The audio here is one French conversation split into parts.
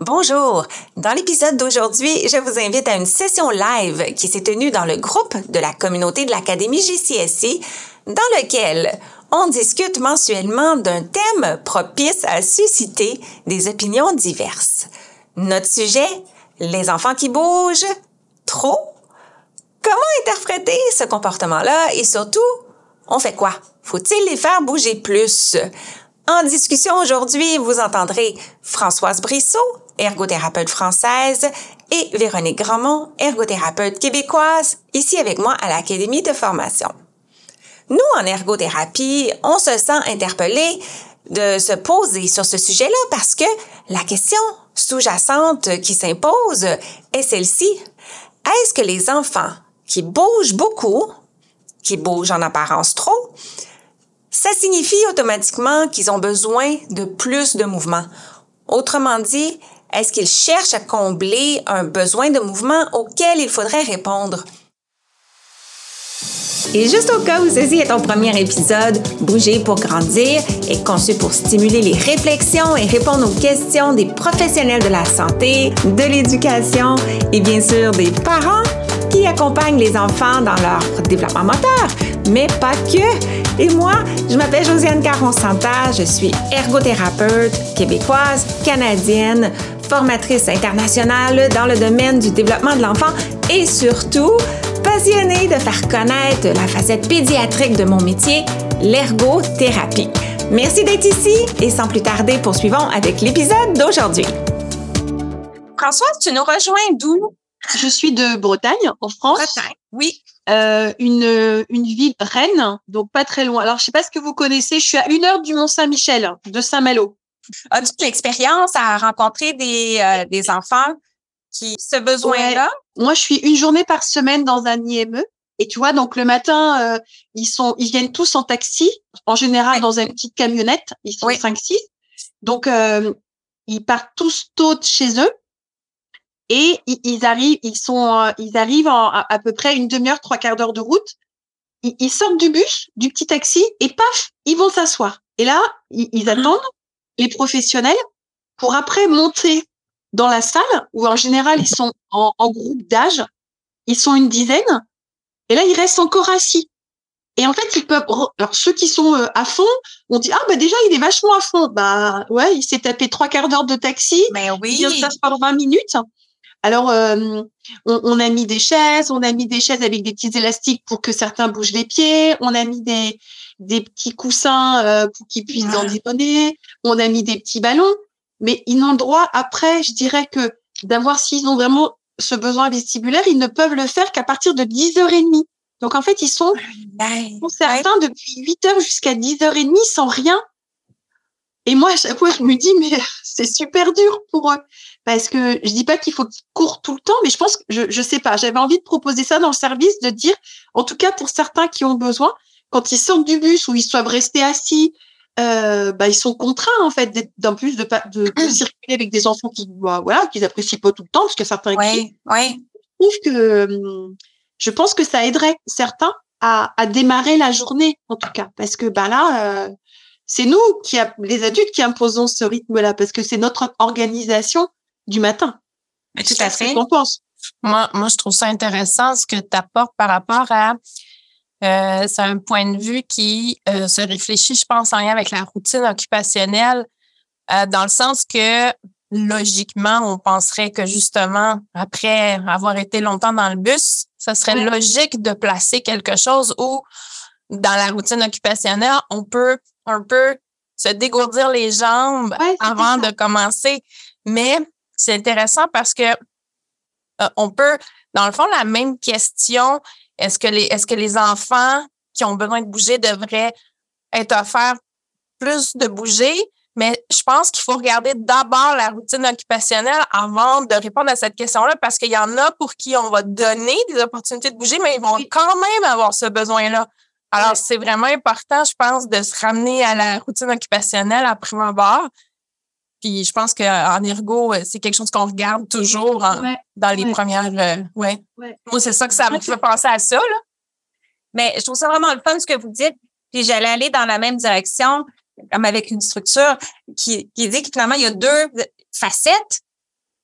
Bonjour! Dans l'épisode d'aujourd'hui, je vous invite à une session live qui s'est tenue dans le groupe de la communauté de l'Académie GCSI, dans lequel on discute mensuellement d'un thème propice à susciter des opinions diverses. Notre sujet, les enfants qui bougent trop. Comment interpréter ce comportement-là? Et surtout, on fait quoi? Faut-il les faire bouger plus? En discussion aujourd'hui, vous entendrez Françoise Brissot, ergothérapeute française, et Véronique Grandmont, ergothérapeute québécoise, ici avec moi à l'Académie de formation. Nous, en ergothérapie, on se sent interpellé de se poser sur ce sujet-là parce que la question sous-jacente qui s'impose est celle-ci. Est-ce que les enfants qui bougent beaucoup, qui bougent en apparence trop, ça signifie automatiquement qu'ils ont besoin de plus de mouvement? Autrement dit, est-ce qu'ils cherchent à combler un besoin de mouvement auquel il faudrait répondre? Et juste au cas où ceci est ton premier épisode, Bouger pour grandir est conçu pour stimuler les réflexions et répondre aux questions des professionnels de la santé, de l'éducation et bien sûr des parents qui accompagnent les enfants dans leur développement moteur, mais pas que. Et moi, je m'appelle Josiane Caron-Santa, je suis ergothérapeute québécoise, canadienne, formatrice internationale dans le domaine du développement de l'enfant et surtout passionnée de faire connaître la facette pédiatrique de mon métier, l'ergothérapie. Merci d'être ici et sans plus tarder, poursuivons avec l'épisode d'aujourd'hui. Françoise, tu nous rejoins d'où? Je suis de Bretagne, en France. Bretagne, oui. Euh, une, une ville Rennes, donc pas très loin. Alors, je sais pas ce que vous connaissez, je suis à une heure du Mont-Saint-Michel, de Saint-Malo. As-tu l'expérience à rencontrer des, euh, des enfants qui ce besoin-là? Moi, je suis une journée par semaine dans un IME. Et tu vois, donc le matin, euh, ils sont, ils viennent tous en taxi, en général dans une petite camionnette. Ils sont cinq, six. Donc, ils partent tous tôt de chez eux et ils arrivent, ils sont, euh, ils arrivent en, à, peu près une demi-heure, trois quarts d'heure de route. Ils, sortent du bus, du petit taxi, et paf, ils vont s'asseoir. Et là, ils, ils mmh attendent les professionnels pour après monter dans la salle où en général ils sont en, en groupe d'âge. Ils sont une dizaine. Et là, ils restent encore assis. Et en fait, ils peuvent. Alors ceux qui sont euh, à fond, on dit ah bah déjà il est vachement à fond. Bah ouais, il s'est tapé trois quarts d'heure de taxi. Mais oui. Il vient de s'asseoir 20 minutes. Alors, euh, on, a mis des chaises, on a mis des chaises avec des petits élastiques pour que certains bougent les pieds, on a mis des, des petits coussins euh, pour qu'ils puissent en détonner, on a mis des petits ballons, mais ils n'ont droit après, je dirais que d'avoir s'ils ont vraiment ce besoin vestibulaire, ils ne peuvent le faire qu'à partir de 10h30. Donc en fait, ils sont pour certains depuis 8h jusqu'à 10h30 sans rien. Et moi, à chaque fois, je me dis, mais c'est super dur pour eux parce que je dis pas qu'il faut qu'ils courent tout le temps, mais je pense que je je sais pas. J'avais envie de proposer ça dans le service, de dire, en tout cas pour certains qui ont besoin, quand ils sortent du bus ou ils doivent rester assis, euh, bah ils sont contraints en fait d'en plus de, de, de, circuler avec des enfants qui bah, voilà qu'ils apprécient pas tout le temps parce que certains oui, oui. je trouve que hum, je pense que ça aiderait certains à, à démarrer la journée en tout cas parce que bah là euh, c'est nous qui les adultes qui imposons ce rythme là parce que c'est notre organisation du matin. Mais tout à fait. qu'on pense. Moi, moi, je trouve ça intéressant ce que tu apportes par rapport à euh, c'est un point de vue qui euh, se réfléchit, je pense, en lien avec la routine occupationnelle, euh, dans le sens que logiquement, on penserait que justement, après avoir été longtemps dans le bus, ça serait logique de placer quelque chose où, dans la routine occupationnelle, on peut un peu se dégourdir les jambes avant de commencer. Mais c'est intéressant parce que on peut, dans le fond, la même question, est-ce que les, est-ce que les enfants qui ont besoin de bouger devraient être offerts plus de bouger? Mais je pense qu'il faut regarder d'abord la routine occupationnelle avant de répondre à cette question-là parce qu'il y en a pour qui on va donner des opportunités de bouger, mais ils vont quand même avoir ce besoin-là. Alors, c'est vraiment important, je pense, de se ramener à la routine occupationnelle à prime abord, puis je pense qu'en ergo, euh, c'est quelque chose qu'on regarde toujours dans les premières. Euh, ouais. Moi, c'est ça que ça me fait penser à ça. Là. Mais je trouve ça vraiment le fun ce que vous dites. Puis j'allais aller dans la même direction, comme avec une structure qui, qui dit que finalement, il y a deux facettes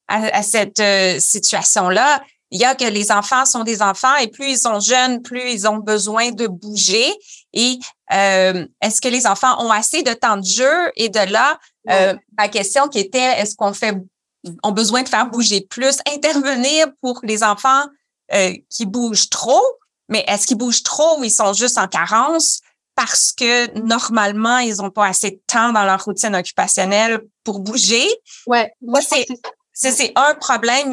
à, cette euh, situation-là. Il y a que les enfants sont des enfants et plus ils sont jeunes, plus ils ont besoin de bouger. Et euh, est-ce que les enfants ont assez de temps de jeu? Et de là, euh, ma question qui était, est-ce qu'on fait, ont besoin de faire bouger plus, intervenir pour les enfants euh, qui bougent trop? Mais est-ce qu'ils bougent trop ou ils sont juste en carence? parce que normalement, ils n'ont pas assez de temps dans leur routine occupationnelle pour bouger? Ouais, moi, c'est, c'est, un problème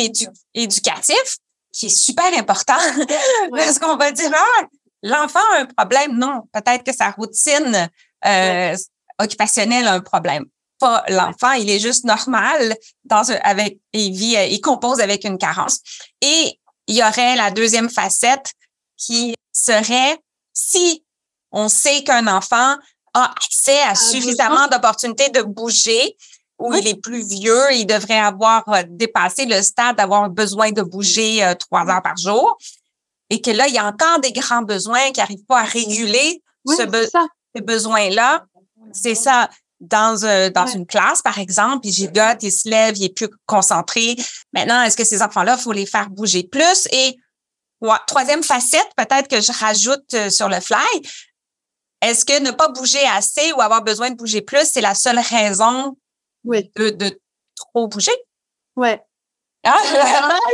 éducatif qui est super important parce qu'on va dire, ah, l'enfant a un problème. Non, peut-être que sa routine euh, occupationnelle a un problème. Pas l'enfant, il est juste normal dans avec, il vit, il compose avec une carence. Et il y aurait la deuxième facette qui serait si on sait qu'un enfant a accès à suffisamment d'opportunités de bouger, où il est plus vieux, il devrait avoir euh, dépassé le stade d'avoir besoin de bouger euh, trois heures par jour, et que là, il y a encore des grands besoins qui n'arrivent pas à réguler ces besoins-là. C'est ça. Dans, euh, dans une classe, par exemple, il gigote, il se lève, il est plus concentré. Maintenant, est-ce que ces enfants-là, faut les faire bouger plus? Et troisième facette, peut-être que je rajoute sur le fly, est-ce que ne pas bouger assez ou avoir besoin de bouger plus, c'est la seule raison oui. de, de trop bouger? Ouais. Ah,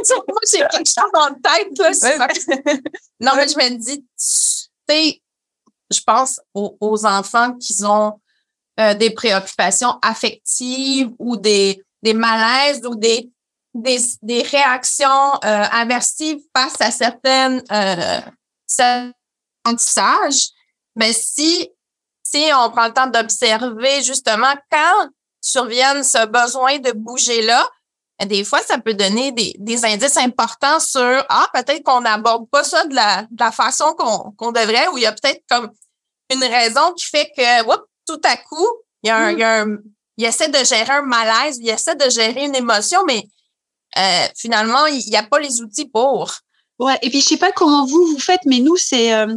moi, j'ai quelque chose dans la tête. non, mais je me dis, tu sais, je pense aux, enfants qui ont euh, des préoccupations affectives ou des, des malaises ou des, des, des réactions euh, aversives face à certaines euh, apprentissages. Mais si, si on prend le temps d'observer justement quand survienne ce besoin de bouger là, ben, des fois, ça peut donner des, des indices importants sur Ah, peut-être qu'on n'aborde pas ça de la, de la façon qu'on qu'on devrait, ou il y a peut-être comme une raison qui fait que tout à coup, il y a un, il, y a un, il essaie de gérer un malaise, il essaie de gérer une émotion, mais euh, finalement, il n'y a pas les outils pour. Ouais, et puis je sais pas comment vous vous faites, mais nous, c'est euh,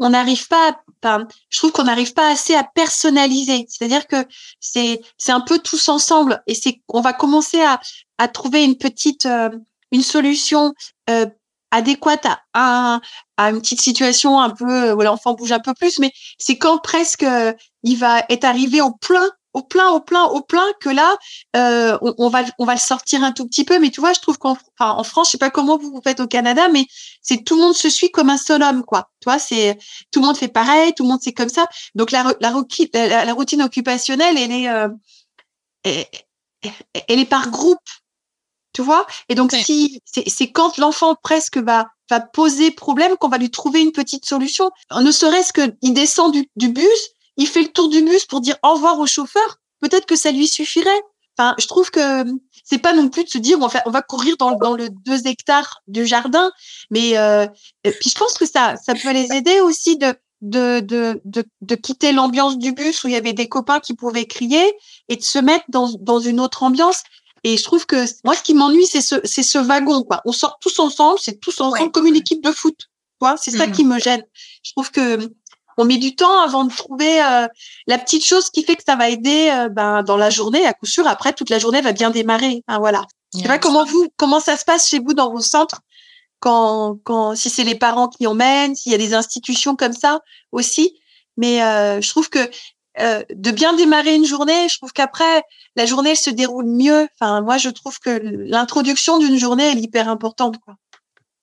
on n'arrive pas à, je trouve qu'on n'arrive pas assez à personnaliser. C'est-à-dire que c'est c'est un peu tous ensemble et c'est on va commencer à à trouver une petite euh, une solution euh, adéquate à, à une petite situation un peu où l'enfant bouge un peu plus, mais c'est quand presque euh, il va être arrivé au plein au plein, au plein, au plein, que là, euh, on, va, on va le sortir un tout petit peu. Mais tu vois, je trouve qu'en en France, je sais pas comment vous, vous faites au Canada, mais c'est tout le monde se suit comme un seul homme, quoi. Tu vois, c'est tout le monde fait pareil, tout le monde c'est comme ça. Donc la, la, la, routine occupationnelle, elle est, euh, elle, est par groupe, tu vois? Et donc si c'est quand l'enfant presque va va poser problème qu'on va lui trouver une petite solution. Ne serait-ce qu'il descend du, du bus, il fait le tour du bus pour dire au revoir au chauffeur, peut-être que ça lui suffirait. Enfin, je trouve que c'est pas non plus de se dire on va, on va courir dans, dans le deux hectares du jardin, mais euh, puis je pense que ça, ça peut les aider aussi de de, de, de, de quitter l'ambiance du bus où il y avait des copains qui pouvaient crier et de se mettre dans, dans une autre ambiance. Et je trouve que moi, ce qui m'ennuie, c'est ce, c'est ce wagon. Quoi. On sort tous ensemble, c'est tous ensemble comme une équipe de foot. Quoi. C'est ça mmh qui me gêne. Je trouve que on met du temps avant de trouver euh, la petite chose qui fait que ça va aider euh, ben, dans la journée. À coup sûr, après, toute la journée va bien démarrer. voilà. Je sais pas comment vous, comment ça se passe chez vous dans vos centres quand, quand, si c'est les parents qui emmènent, s'il y a des institutions comme ça aussi. Mais euh, je trouve que de bien démarrer une journée, je trouve qu'après la journée elle se déroule mieux. Enfin, moi, je trouve que l'introduction d'une journée est hyper importante. Quoi.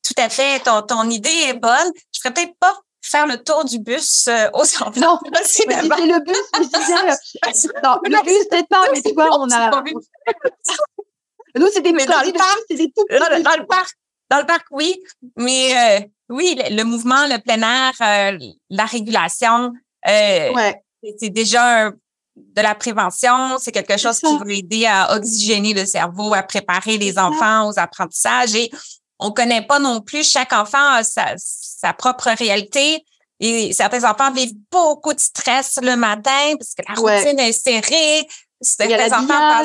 Tout à fait. Ton, ton idée est bonne. Je ferais peut-être pas faire le tour du bus euh, aux enfants. Non, c'est le bus, je disais, euh, non, le bus, peut-être pas, mais tu vois, on a. Nous, c'était mais dans le parc, c'était tout. Dans, dans, le parc, dans le parc, oui, mais euh, oui, le, mouvement, le plein air, euh, la régulation, euh, ouais. C'est déjà de la prévention, c'est quelque chose qui va aider à oxygéner le cerveau, à préparer les enfants aux apprentissages et on connaît pas non plus, chaque enfant a sa, sa propre réalité. Et certains enfants vivent beaucoup de stress le matin parce que la routine est serrée. Certains il enfants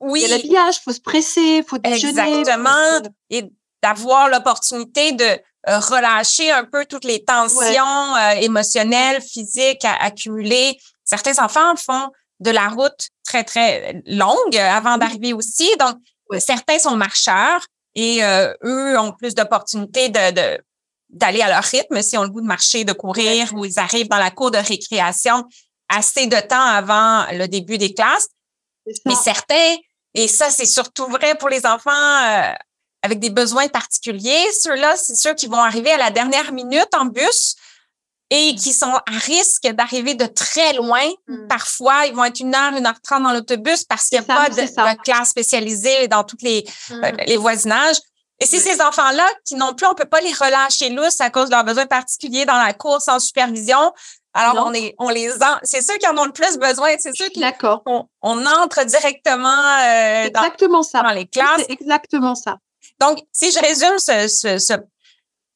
Oui. Il y a l'habillage, faut se presser, faut déjeuner. Exactement. Et d'avoir l'opportunité de relâcher un peu toutes les tensions euh, émotionnelles, physiques accumulées. Certains enfants font de la route très, très longue avant d'arriver aussi. Donc, certains sont marcheurs et euh, eux ont plus d'opportunités de, d'aller à leur rythme si on le goût de marcher, de courir, ou ils arrivent dans la cour de récréation assez de temps avant le début des classes. Mais certains, et ça c'est surtout vrai pour les enfants euh, avec des besoins particuliers, ceux-là, c'est ceux qui vont arriver à la dernière minute en bus et qui sont à risque d'arriver de très loin. Hmm. Parfois, ils vont être une heure, une heure trente dans l'autobus parce qu'il n'y a pas de, classe spécialisée dans tous les, hmm. euh, les voisinages. Et c'est ces enfants-là qui non plus, on peut pas les relâcher lousses à cause de leurs besoins particuliers dans la course sans supervision. Alors, on, est, on les c'est ceux qui en ont le plus besoin, c'est ceux qui. D'accord. On, entre directement euh, exactement ça. dans les classes. exactement ça. Donc, si je résume ce, ce, ce,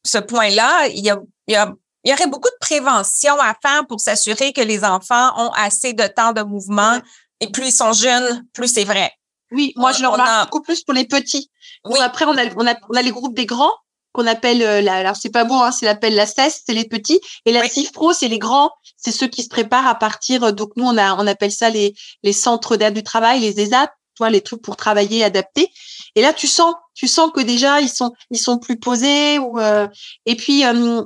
ce point-là, il y a, il y a il y aurait beaucoup de prévention à faire pour s'assurer que les enfants ont assez de temps de mouvement. Et plus ils sont jeunes, plus c'est vrai. Oui, moi je le remarque beaucoup plus pour les petits. Oui. après, on a, on, a, on a les groupes des grands qu'on appelle, euh, la, alors c'est pas bon, hein, c'est l'appelle la CES, c'est les petits. Et la CIF Pro, c'est les grands, c'est ceux qui se préparent à partir. Euh, donc nous, on a, on appelle ça les, les centres d'aide du travail, les toi, les trucs pour travailler, adapter. Et là, tu sens, tu sens que déjà ils sont, ils sont plus posés. Ou euh, et puis euh,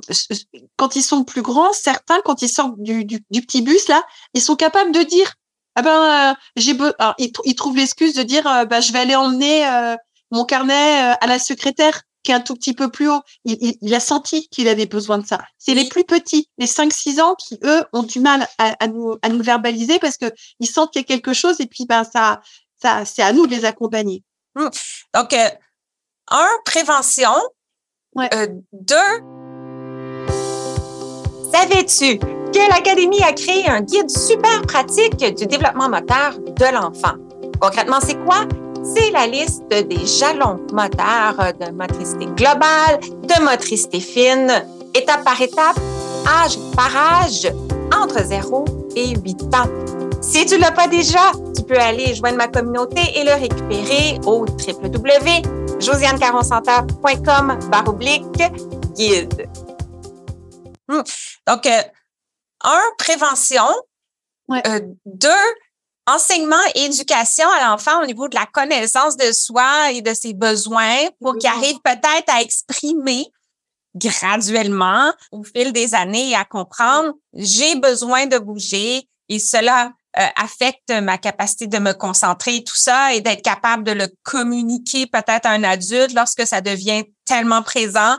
quand ils sont plus grands, certains, quand ils sortent du, du, du petit bus là, ils sont capables de dire, ah ben euh, j'ai, alors, ils, trouvent l'excuse de dire, bah je vais aller emmener mon carnet à la secrétaire qui est un tout petit peu plus haut. Il, il, il a senti qu'il avait besoin de ça. C'est les plus petits, les 5-6 ans, qui eux ont du mal à, à, nous, à nous verbaliser parce que ils sentent qu'il y a quelque chose et puis ben ça, ça, c'est à nous de les accompagner. Mmh. Donc, euh, un, prévention. Euh, deux, savais-tu que l'Académie a créé un guide super pratique du développement moteur de l'enfant? Concrètement, c'est quoi? C'est la liste des jalons moteurs de motricité globale, de motricité fine, étape par étape, âge par âge, entre 0 et 8 ans. Si tu l'as pas déjà, tu peux aller joindre ma communauté et le récupérer au www.josianecaroncenter.com guide. Hmm. Donc, euh, un, prévention. Euh, deux, enseignement et éducation à l'enfant au niveau de la connaissance de soi et de ses besoins pour qu'il arrive peut-être à exprimer graduellement au fil des années et à comprendre j'ai besoin de bouger et cela euh, affecte ma capacité de me concentrer, tout ça, et d'être capable de le communiquer peut-être à un adulte lorsque ça devient tellement présent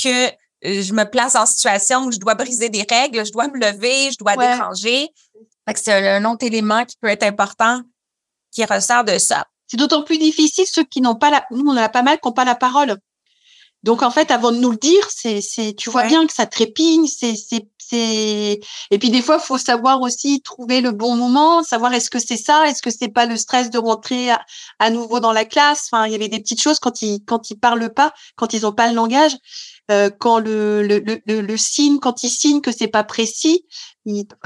que euh, je me place en situation où je dois briser des règles, je dois me lever, je dois déranger. C'est un autre élément qui peut être important qui ressort de ça. C'est d'autant plus difficile ceux qui n'ont pas la, nous on en a pas mal qui n'ont pas la parole. Donc en fait, avant de nous le dire, c'est, c'est, tu vois bien que ça trépigne, c'est, c'est, Et puis des fois, faut savoir aussi trouver le bon moment, savoir est-ce que c'est ça, est-ce que c'est pas le stress de rentrer à, nouveau dans la classe. Enfin, il y avait des petites choses quand ils quand ils parlent pas, quand ils ont pas le langage, euh, quand le le, le le, signe, quand ils signent que c'est pas précis.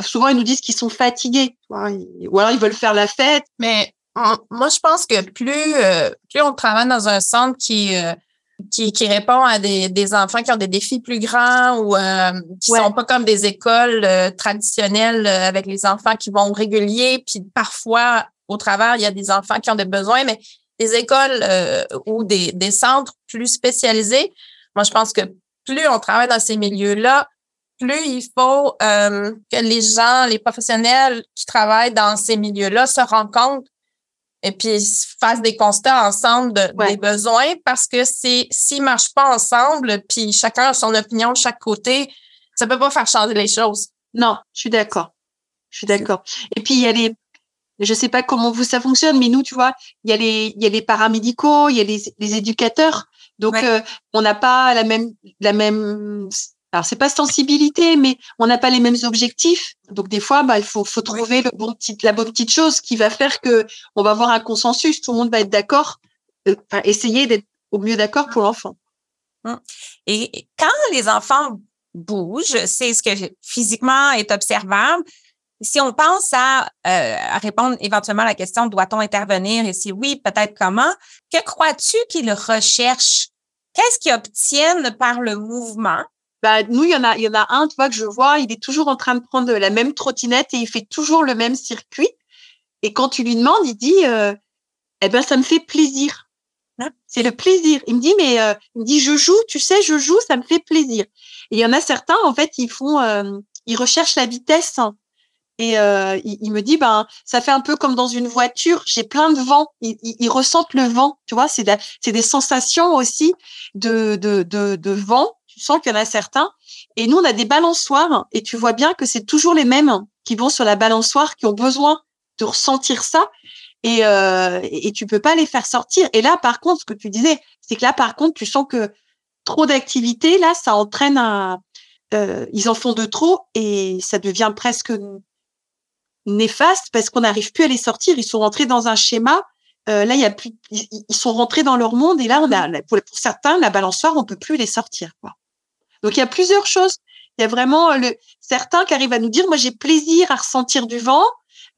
souvent, ils nous disent qu'ils sont fatigués, ou alors ils veulent faire la fête. Mais moi, je pense que plus euh, plus on travaille dans un centre qui euh, qui, qui répond à des, des, enfants qui ont des défis plus grands ou euh, qui sont pas comme des écoles euh, traditionnelles euh, avec les enfants qui vont régulier. Puis parfois, au travers, il y a des enfants qui ont des besoins, mais des écoles ou des, des centres plus spécialisés, moi, je pense que plus on travaille dans ces milieux-là, plus il faut que les gens, les professionnels qui travaillent dans ces milieux-là se rendent compte et puis fassent des constats ensemble des besoins parce que c'est s'ils marchent pas ensemble puis chacun a son opinion de chaque côté ça peut pas faire changer les choses. Non je suis d'accord. Je suis d'accord. Et puis il y a les je sais pas comment vous ça fonctionne mais nous tu vois il y a les il y a les paramédicaux il y a les, les éducateurs. Donc euh, on n'a pas la même la même alors c'est pas sensibilité, mais on n'a pas les mêmes objectifs. Donc des fois, bah, il faut, faut trouver le bon petit, la bonne petite chose qui va faire que on va avoir un consensus. Tout le monde va être d'accord. Euh, enfin, essayer d'être au mieux d'accord pour l'enfant. Hum. Et quand les enfants bougent, c'est ce que physiquement est observable. Si on pense à, euh, à répondre éventuellement à la question doit-on intervenir et si oui, peut-être comment, que crois-tu qu'ils recherchent? Qu'est-ce qu'ils obtiennent par le mouvement? Bah, nous, il y en a, il y en a un, tu vois, que je vois, il est toujours en train de prendre la même trottinette et il fait toujours le même circuit. Et quand tu lui demandes, il dit, euh, Eh ben, ça me fait plaisir. Hein? C'est le plaisir. Il me dit, mais euh, il me dit, je joue, tu sais, je joue, ça me fait plaisir. Et il y en a certains, en fait, ils font, euh, ils recherchent la vitesse. Et euh, il, me dit, ben, ça fait un peu comme dans une voiture, j'ai plein de vent. Ils, ressentent le vent, tu vois, c'est c'est des sensations aussi de, de, de, de vent. Tu sens qu'il y en a certains. Et nous, on a des balançoires, et tu vois bien que c'est toujours les mêmes qui vont sur la balançoire, qui ont besoin de ressentir ça et, euh, et tu peux pas les faire sortir. Et là, par contre, ce que tu disais, c'est que là, par contre, tu sens que trop d'activités, là, ça entraîne un, euh, ils en font de trop et ça devient presque néfaste parce qu'on n'arrive plus à les sortir. Ils sont rentrés dans un schéma. Euh, là, il y a plus, ils, sont rentrés dans leur monde et là, on a, pour, certains, la balançoire, on peut plus les sortir. Quoi. Donc, il y a plusieurs choses. Il y a vraiment le, certains qui arrivent à nous dire, moi, j'ai plaisir à ressentir du vent.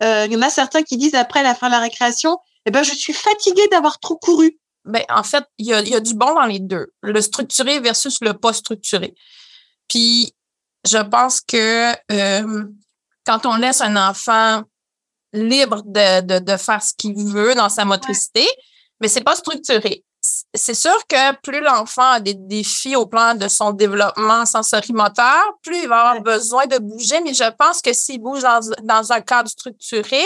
Euh, il y en a certains qui disent après la fin de la récréation, eh ben, je suis fatiguée d'avoir trop couru. Ben, en fait, il y a, y a, du bon dans les deux, le structuré versus le pas structuré. Puis, je pense que euh, quand on laisse un enfant libre de, de, de faire ce qu'il veut dans sa motricité, mais c'est pas structuré. C'est sûr que plus l'enfant a des défis au plan de son développement sensorimoteur, plus il va avoir besoin de bouger. Mais je pense que s'il bouge dans, dans un cadre structuré,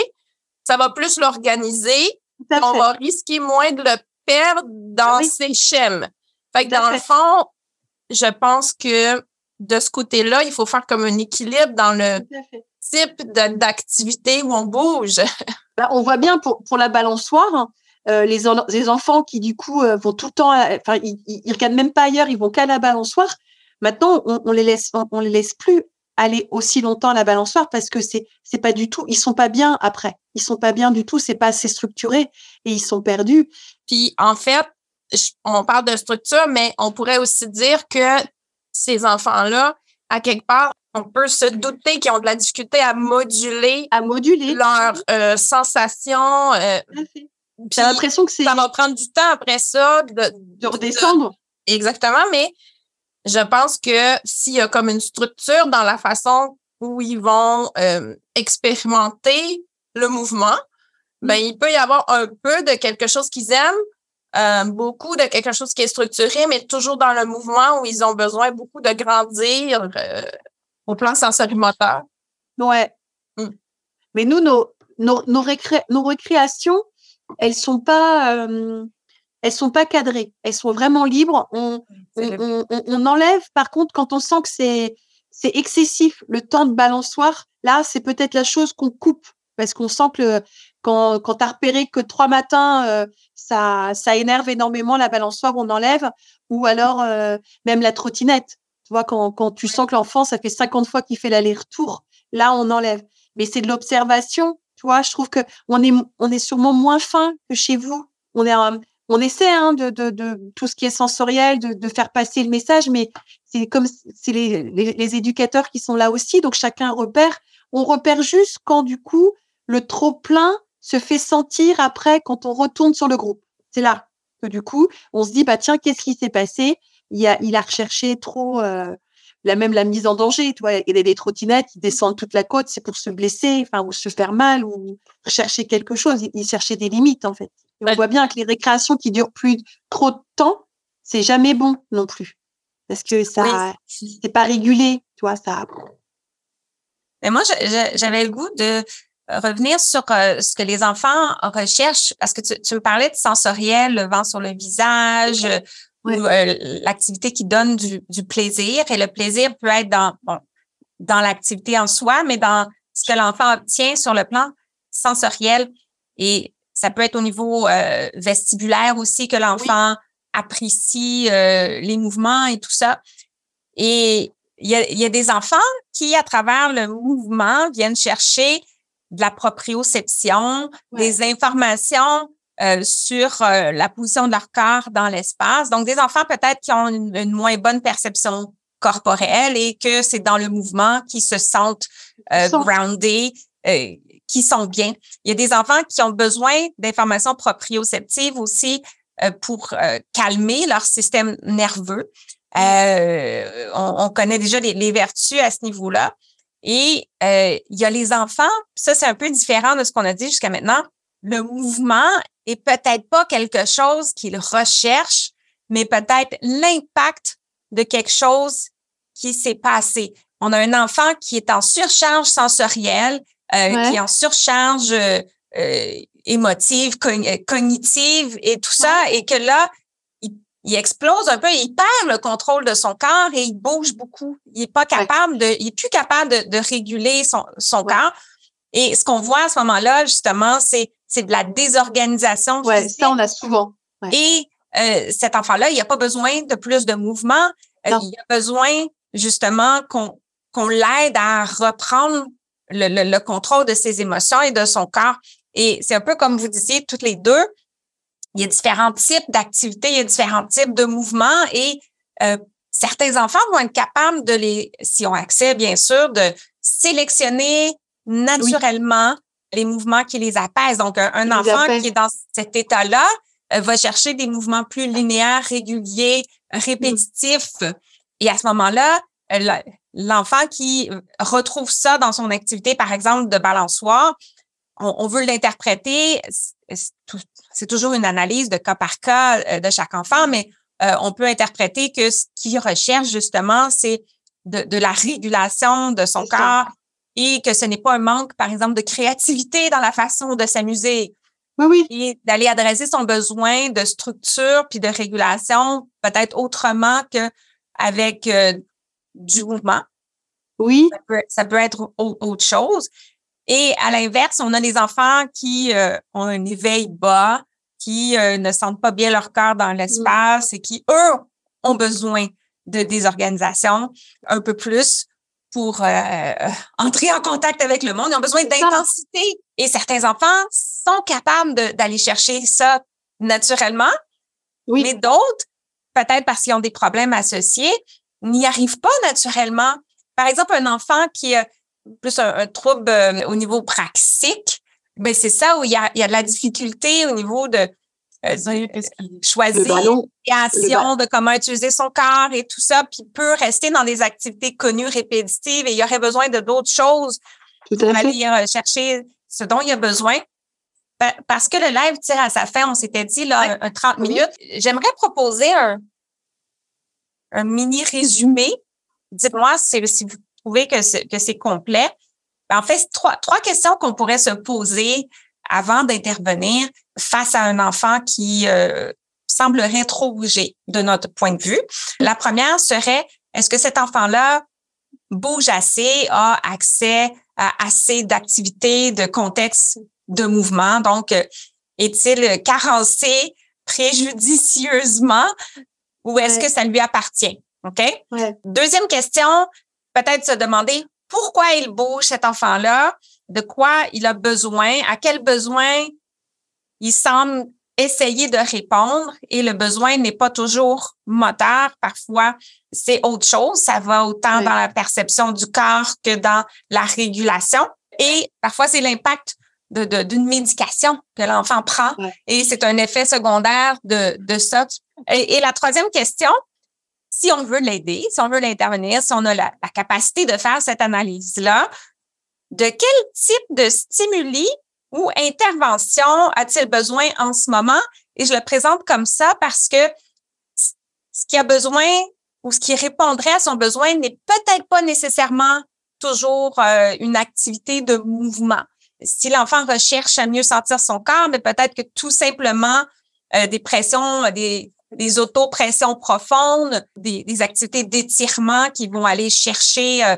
ça va plus l'organiser. On va risquer moins de le perdre dans ses schèmes. Fait que dans le fond, je pense que de ce côté-là, il faut faire comme un équilibre dans le type d'activité où on bouge. Ben, on voit bien pour, pour la balançoire, euh, les, les enfants qui du coup euh, vont tout le temps, enfin ils, ils, regardent même pas ailleurs, ils vont qu'à la balançoire. Maintenant, on, on les laisse, on, les laisse plus aller aussi longtemps à la balançoire parce que c'est c'est pas du tout, ils sont pas bien après, ils sont pas bien du tout, c'est pas assez structuré et ils sont perdus. Puis en fait, on parle de structure, mais on pourrait aussi dire que ces enfants-là, à quelque part, on peut se douter qu'ils ont de la difficulté à moduler, à moduler leurs euh, sensations. Euh, J'ai l'impression que c'est. Ça va prendre du temps après ça de, de redescendre. exactement, mais je pense que s'il y a comme une structure dans la façon où ils vont euh, expérimenter le mouvement, ben il peut y avoir un peu de quelque chose qu'ils aiment, euh, beaucoup de quelque chose qui est structuré, mais toujours dans le mouvement où ils ont besoin beaucoup de grandir euh, au plan sensorimoteur. Ouais. Mm. Mais nous, nos, nos, nos, nos, récréations, elles sont pas, euh, elles sont pas cadrées. Elles sont vraiment libres. On, on, on, on, enlève, par contre, quand on sent que c'est, c'est excessif, le temps de balançoire, là, c'est peut-être la chose qu'on coupe parce qu'on sent que quand, quand tu as repéré que trois matins, euh, ça, ça énerve énormément la balançoire, on enlève, ou alors euh, même la trottinette. Tu vois, quand, quand tu sens que l'enfant, ça fait 50 fois qu'il fait l'aller-retour, là, on enlève. Mais c'est de l'observation. Tu vois, je trouve que on est, on est sûrement moins fin que chez vous. On est, on essaie hein, de, de, de, tout ce qui est sensoriel, de, de faire passer le message, mais c'est comme c'est les, les, les, éducateurs qui sont là aussi, donc chacun repère. On repère juste quand du coup le trop plein se fait sentir après quand on retourne sur le groupe. C'est là que du coup, on se dit, bah tiens, qu'est-ce qui s'est passé? Il a, il a recherché trop, euh, la même la mise en danger. Tu vois, il y a des trottinettes, ils descendent toute la côte, c'est pour se blesser, enfin, ou se faire mal, ou chercher quelque chose. Il, cherchait des limites, en fait. on voit bien que les récréations qui durent plus trop de temps, c'est jamais bon non plus. Parce que ça, c'est pas régulé, tu vois, ça. Mais moi, j'avais le goût de revenir sur euh, ce que les enfants recherchent, parce que tu, tu, me parlais de sensoriel, le vent sur le visage, ou euh, l'activité qui donne du, du, plaisir. Et le plaisir peut être dans, bon, dans l'activité en soi, mais dans ce que l'enfant obtient sur le plan sensoriel. Et ça peut être au niveau euh, vestibulaire aussi, que l'enfant apprécie les mouvements et tout ça. Et il y, a, il y a des enfants qui, à travers le mouvement, viennent chercher de la proprioception, des informations euh, sur euh, la position de leur corps dans l'espace. Donc, des enfants peut-être qui ont une, moins bonne perception corporelle et que c'est dans le mouvement qu'ils se sentent euh, grounded, euh, qui sont bien. Il y a des enfants qui ont besoin d'informations proprioceptives aussi pour calmer leur système nerveux. On, on, connaît déjà les, les vertus à ce niveau-là. Et euh, il y a les enfants, ça c'est un peu différent de ce qu'on a dit jusqu'à maintenant. Le mouvement est peut-être pas quelque chose qu'il recherche, mais peut-être l'impact de quelque chose qui s'est passé. On a un enfant qui est en surcharge sensorielle, euh, qui est en surcharge euh, euh, émotive, cognitive et tout ça, et que là, il, explose un peu, il perd le contrôle de son corps et il bouge beaucoup. Il est pas capable de, il est plus capable de, de réguler son, son corps. Et ce qu'on voit à ce moment-là, justement, c'est c'est de la désorganisation. Ouais, ça on a souvent. Et euh, cet enfant-là, il a pas besoin de plus de mouvement. Euh, il a besoin justement qu'on qu'on l'aide à reprendre le, le, le, contrôle de ses émotions et de son corps. Et c'est un peu comme vous disiez toutes les deux, il y a différents types d'activités, il y a différents types de mouvements et euh, certains enfants vont être capables de les, si on accès bien sûr, de sélectionner naturellement les mouvements qui les apaisent. Donc, un, enfant qui est dans cet état-là euh, va chercher des mouvements plus linéaires, réguliers, répétitifs. Et à ce moment-là, euh, l'enfant qui retrouve ça dans son activité, par exemple, de balançoire, on, veut l'interpréter. C'est toujours une analyse de cas par cas euh, de chaque enfant, mais on peut interpréter que ce qu'il recherche justement, c'est de, de, la régulation de son corps et que ce n'est pas un manque, par exemple, de créativité dans la façon de s'amuser. Oui, oui. Et d'aller adresser son besoin de structure puis de régulation peut-être autrement que avec euh, du mouvement. Oui. Ça peut, être autre chose. Et à l'inverse, on a des enfants qui euh, ont un éveil bas, qui euh, ne sentent pas bien leur corps dans l'espace et qui, eux, ont besoin de désorganisation un peu plus pour euh, euh, entrer en contact avec le monde. Ils ont besoin d'intensité. Et certains enfants sont capables d'aller chercher ça naturellement. Oui. Mais d'autres, peut-être parce qu'ils ont des problèmes associés, n'y arrivent pas naturellement. Par exemple, un enfant qui a plus un, trouble euh, au niveau praxique, ben c'est ça où il y a, il y a de la difficulté au niveau de euh, choisir création de comment utiliser son corps et tout ça, puis peut rester dans des activités connues, répétitives, et il y aurait besoin de d'autres choses tout pour aller euh, chercher ce dont il a besoin. Parce que le live tire à sa fin, on s'était dit là, un, 30 minutes. J'aimerais proposer un, un mini résumé. Dites-moi si, si vous trouvez que c'est, que c'est complet. En fait, trois, trois questions qu'on pourrait se poser avant d'intervenir face à un enfant qui euh, semblerait trop bouger de notre point de vue. La première serait, est-ce que cet enfant-là bouge assez, a accès à assez d'activités, de contexte de mouvement? Donc, euh, est-il carencé préjudicieusement ou est-ce que ça lui appartient? OK? Deuxième question, peut-être se demander pourquoi il bouge cet enfant-là, de quoi il a besoin, à quel besoin il semble essayer de répondre et le besoin n'est pas toujours moteur. Parfois, c'est autre chose. Ça va autant dans la perception du corps que dans la régulation. Et parfois, c'est l'impact de, d'une médication que l'enfant prend et c'est un effet secondaire de, de ça. Et, la troisième question, si on veut l'aider, si on veut l'intervenir, si on a la, la capacité de faire cette analyse-là, de quel type de stimuli ou intervention a-t-il besoin en ce moment? Et je le présente comme ça parce que ce qui a besoin ou ce qui répondrait à son besoin n'est peut-être pas nécessairement toujours euh, une activité de mouvement. Si l'enfant recherche à mieux sentir son corps, mais peut-être que tout simplement euh, des pressions, des, des autopressions profondes, des, activités d'étirement qui vont aller chercher euh,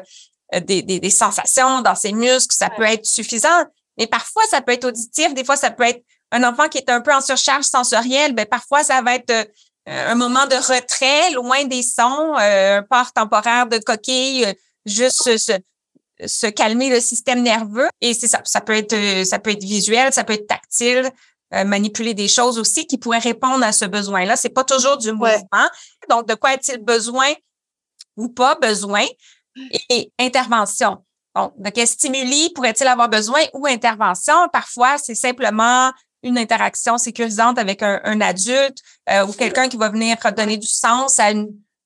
des, des, des, sensations dans ses muscles, ça peut être suffisant. Mais parfois, ça peut être auditif. Des fois, ça peut être un enfant qui est un peu en surcharge sensorielle. Ben, parfois, ça va être euh, un moment de retrait, loin des sons, euh, un port temporaire de coquille, euh, juste se, se, calmer le système nerveux. Et c'est ça. Ça peut être, ça peut être visuel, ça peut être tactile. manipuler des choses aussi qui pourraient répondre à ce besoin-là. C'est pas toujours du mouvement. Donc, de quoi a-t-il besoin ou pas besoin? Et intervention. Bon, de quel stimuli pourrait-il avoir besoin ou intervention? Parfois, c'est simplement une interaction sécurisante avec un, adulte euh, ou quelqu'un qui va venir donner du sens à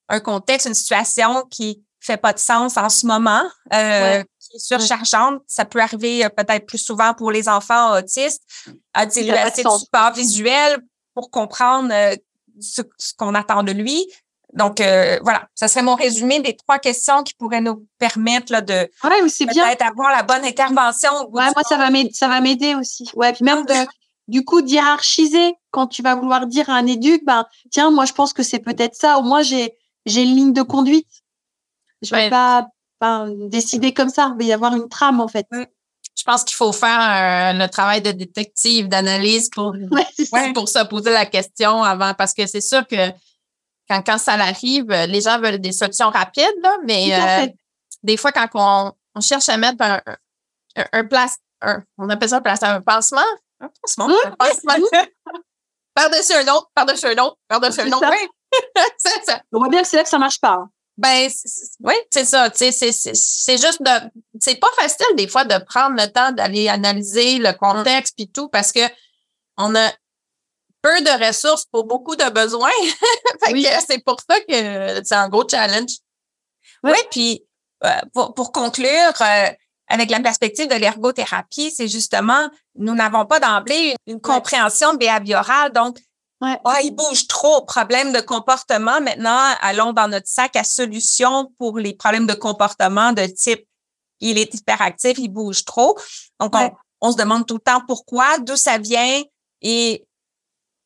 un contexte, une situation qui fait pas de sens en ce moment, euh, qui est surchargeante. Ça peut arriver euh, peut-être plus souvent pour les enfants autistes, à diluer assez de support visuel pour comprendre ce, qu'on attend de lui. Donc, euh, voilà, ça serait mon résumé des trois questions qui pourraient nous permettre là, de peut-être avoir la bonne intervention. ouais, moi, ça va m'aider, ça va m'aider aussi. Ouais, puis même de, du coup, hiérarchiser quand tu vas vouloir dire à un éduc, ben, tiens, moi, je pense que c'est peut-être ça. Au moins, j'ai, j'ai une ligne de conduite. Je vais pas, décider comme ça. Il va y avoir une trame, en fait. Je pense qu'il faut faire un, le travail de détective, d'analyse pour, pour se poser la question avant, parce que c'est sûr que quand, quand ça arrive, les gens veulent des solutions rapides, là, mais euh, des fois, quand on, on, cherche à mettre un, un, un place, on appelle ça un, place, un pansement, un pansement, un pansement. par-dessus un autre, par-dessus un autre, par-dessus un autre. Oui. c'est ça. On voit bien que c'est là que ça marche pas. Hein. Ben, oui, c'est ça. C'est juste de. C'est pas facile des fois de prendre le temps d'aller analyser le contexte puis tout parce que on a peu de ressources pour beaucoup de besoins. oui. c'est pour ça que c'est un gros challenge. Oui, puis euh, pour, pour, conclure, euh, avec la perspective de l'ergothérapie, c'est justement, nous n'avons pas d'emblée une, compréhension behaviorale. Donc, Ouais. Ah, il bouge trop. Problème de comportement. Maintenant, allons dans notre sac à solutions pour les problèmes de comportement de type il est hyperactif, il bouge trop. Donc, on, se demande tout le temps pourquoi, d'où ça vient. Et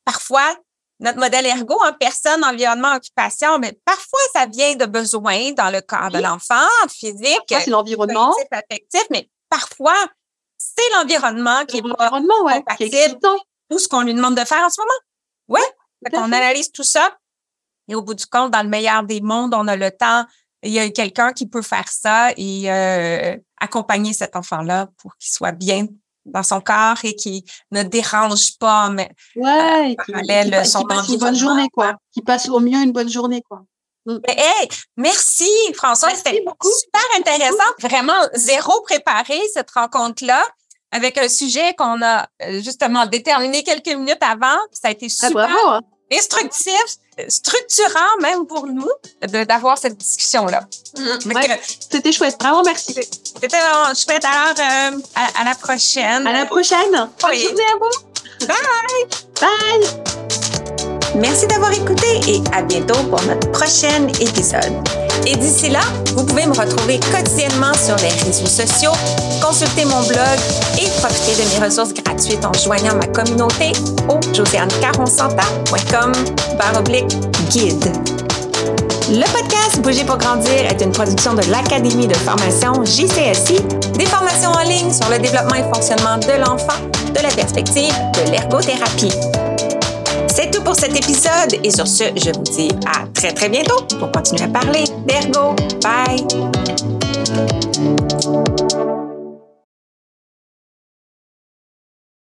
parfois, notre modèle ergo, en personne, environnement, occupation, mais parfois, ça vient de besoins dans le corps de l'enfant, physique. c'est l'environnement. affectif, mais parfois, c'est l'environnement qui est l'environnement, ouais, compatible tout ce qu'on lui demande de faire en ce moment. Oui, on analyse tout ça. Et au bout du compte, dans le meilleur des mondes, on a le temps. Il y a quelqu'un qui peut faire ça et euh, accompagner cet enfant-là pour qu'il soit bien dans son corps et qu'il ne dérange pas, mais ouais, euh, parallèle son passe une bonne journée, quoi. Qui passe au mieux une bonne journée, quoi. Mm. hey, merci François, c'était super intéressant. Vraiment zéro préparé cette rencontre-là avec un sujet qu'on a euh, justement déterminé quelques minutes avant. Ça a été ah, super hein. instructif, structurant même pour nous d'avoir cette discussion-là. Mm-hmm. C'était chouette. Vraiment, merci. C'était vraiment chouette. Alors, euh, à, la prochaine. À la prochaine. Bonne journée à vous. Bye. Bye. Merci d'avoir écouté et à bientôt pour notre prochain épisode. Et d'ici là, vous pouvez me retrouver quotidiennement sur les réseaux sociaux, consulter mon blog et profiter de mes ressources gratuites en joignant ma communauté au josianecaronsanta.com guide. Le podcast Bouger pour grandir est une production de l'Académie de formation JCSI, des formations en ligne sur le développement et fonctionnement de l'enfant de la perspective de l'ergothérapie. C'est tout pour cet épisode et sur ce, je vous dis à très très bientôt pour continuer à parler d'ergo. Bye!